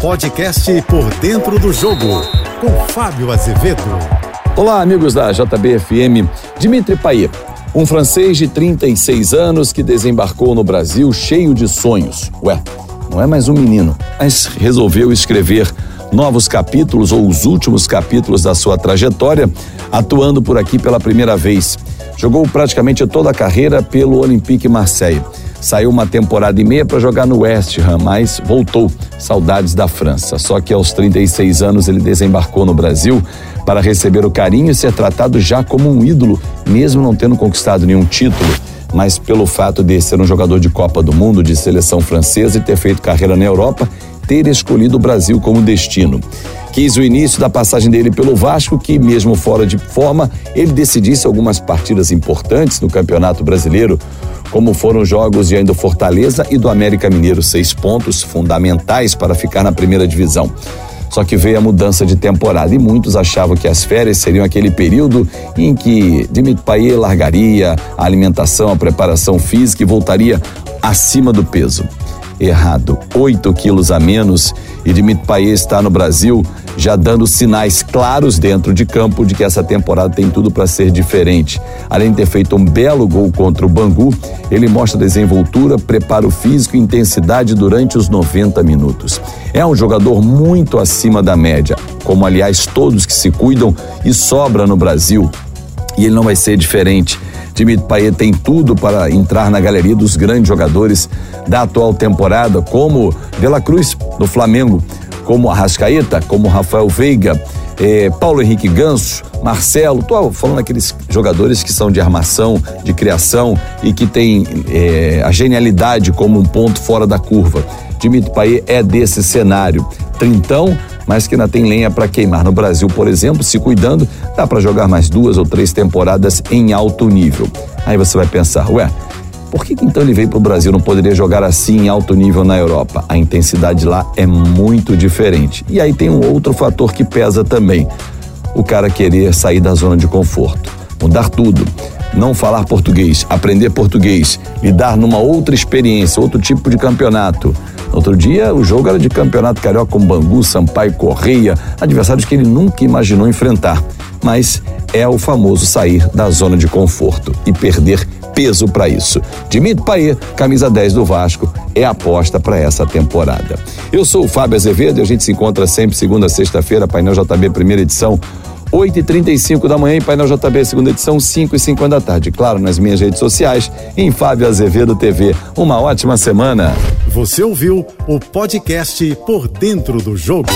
Podcast Por Dentro do Jogo, com Fábio Azevedo. Olá, amigos da JBFM. Dimitri Payet, um francês de 36 anos que desembarcou no Brasil cheio de sonhos. Ué, não é mais um menino, mas resolveu escrever novos capítulos ou os últimos capítulos da sua trajetória, atuando por aqui pela primeira vez. Jogou praticamente toda a carreira pelo Olympique Marseille. Saiu uma temporada e meia para jogar no West Ham, mas voltou. Saudades da França. Só que aos 36 anos ele desembarcou no Brasil para receber o carinho e ser tratado já como um ídolo, mesmo não tendo conquistado nenhum título. Mas pelo fato de ser um jogador de Copa do Mundo, de seleção francesa e ter feito carreira na Europa, ter escolhido o Brasil como destino. Quis o início da passagem dele pelo Vasco, que, mesmo fora de forma, ele decidisse algumas partidas importantes no Campeonato Brasileiro, como foram os jogos diante do Fortaleza e do América Mineiro, seis pontos fundamentais para ficar na primeira divisão. Só que veio a mudança de temporada e muitos achavam que as férias seriam aquele período em que Dimitri Payet largaria a alimentação, a preparação física e voltaria acima do peso errado. 8 quilos a menos e Dimitri Payet está no Brasil já dando sinais claros dentro de campo de que essa temporada tem tudo para ser diferente. Além de ter feito um belo gol contra o Bangu, ele mostra desenvoltura, preparo físico e intensidade durante os 90 minutos. É um jogador muito acima da média, como aliás todos que se cuidam e sobra no Brasil. E ele não vai ser diferente. Dimitri Payet tem tudo para entrar na galeria dos grandes jogadores da atual temporada, como De Cruz no Flamengo, como Arrascaeta, como Rafael Veiga, eh, Paulo Henrique Ganso, Marcelo, tô falando aqueles jogadores que são de armação, de criação e que têm eh, a genialidade como um ponto fora da curva. Dimitri Payet é desse cenário. Trintão, mas que ainda tem lenha para queimar. No Brasil, por exemplo, se cuidando, dá para jogar mais duas ou três temporadas em alto nível. Aí você vai pensar, ué, por que, que então ele veio para o Brasil? Não poderia jogar assim em alto nível na Europa? A intensidade lá é muito diferente. E aí tem um outro fator que pesa também: o cara querer sair da zona de conforto, mudar tudo não falar português, aprender português, lidar numa outra experiência, outro tipo de campeonato. Outro dia, o jogo era de campeonato carioca com Bangu, Sampaio, Correia, adversários que ele nunca imaginou enfrentar. Mas é o famoso sair da zona de conforto e perder peso para isso. Dimitri Payet, camisa 10 do Vasco, é a aposta para essa temporada. Eu sou o Fábio Azevedo e a gente se encontra sempre segunda a sexta-feira, painel JB, primeira edição. 8h35 da manhã em Painel JB, segunda edição, 5h50 da tarde. Claro, nas minhas redes sociais, em Fábio Azevedo TV. Uma ótima semana. Você ouviu o podcast Por Dentro do Jogo.